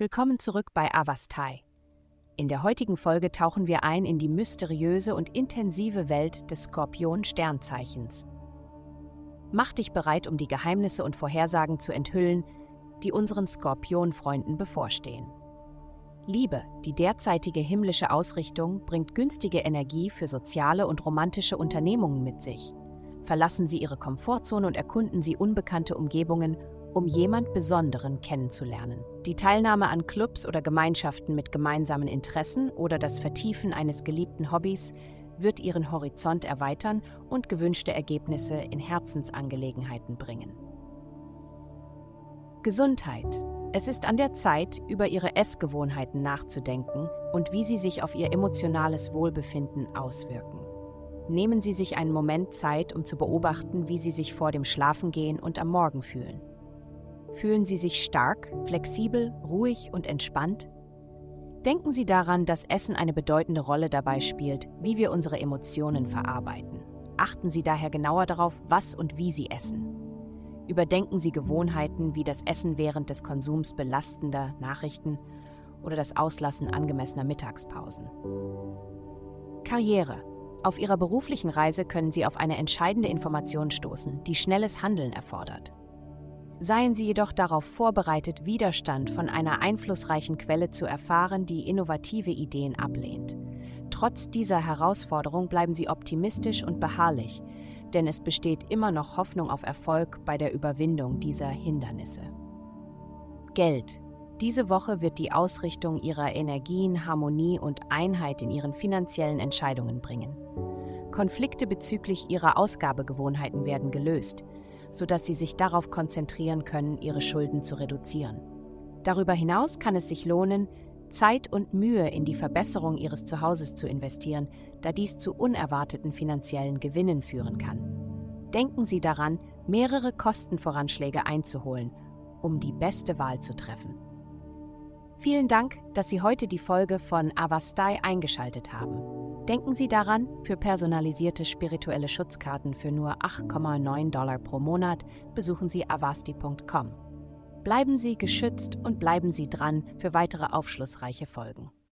Willkommen zurück bei Avastai. In der heutigen Folge tauchen wir ein in die mysteriöse und intensive Welt des Skorpion-Sternzeichens. Mach dich bereit, um die Geheimnisse und Vorhersagen zu enthüllen, die unseren Skorpion-Freunden bevorstehen. Liebe, die derzeitige himmlische Ausrichtung, bringt günstige Energie für soziale und romantische Unternehmungen mit sich. Verlassen Sie Ihre Komfortzone und erkunden Sie unbekannte Umgebungen, um jemand Besonderen kennenzulernen. Die Teilnahme an Clubs oder Gemeinschaften mit gemeinsamen Interessen oder das Vertiefen eines geliebten Hobbys wird Ihren Horizont erweitern und gewünschte Ergebnisse in Herzensangelegenheiten bringen. Gesundheit. Es ist an der Zeit, über Ihre Essgewohnheiten nachzudenken und wie sie sich auf Ihr emotionales Wohlbefinden auswirken. Nehmen Sie sich einen Moment Zeit, um zu beobachten, wie Sie sich vor dem Schlafengehen und am Morgen fühlen. Fühlen Sie sich stark, flexibel, ruhig und entspannt? Denken Sie daran, dass Essen eine bedeutende Rolle dabei spielt, wie wir unsere Emotionen verarbeiten. Achten Sie daher genauer darauf, was und wie Sie essen. Überdenken Sie Gewohnheiten wie das Essen während des Konsums belastender Nachrichten oder das Auslassen angemessener Mittagspausen. Karriere. Auf Ihrer beruflichen Reise können Sie auf eine entscheidende Information stoßen, die schnelles Handeln erfordert. Seien Sie jedoch darauf vorbereitet, Widerstand von einer einflussreichen Quelle zu erfahren, die innovative Ideen ablehnt. Trotz dieser Herausforderung bleiben Sie optimistisch und beharrlich, denn es besteht immer noch Hoffnung auf Erfolg bei der Überwindung dieser Hindernisse. Geld. Diese Woche wird die Ausrichtung Ihrer Energien Harmonie und Einheit in Ihren finanziellen Entscheidungen bringen. Konflikte bezüglich Ihrer Ausgabegewohnheiten werden gelöst – sodass sie sich darauf konzentrieren können, ihre Schulden zu reduzieren. Darüber hinaus kann es sich lohnen, Zeit und Mühe in die Verbesserung ihres Zuhauses zu investieren, da dies zu unerwarteten finanziellen Gewinnen führen kann. Denken Sie daran, mehrere Kostenvoranschläge einzuholen, um die beste Wahl zu treffen. Vielen Dank, dass Sie heute die Folge von Avastai eingeschaltet haben. Denken Sie daran, für personalisierte spirituelle Schutzkarten für nur 8,9 Dollar pro Monat besuchen Sie avasti.com. Bleiben Sie geschützt und bleiben Sie dran für weitere aufschlussreiche Folgen.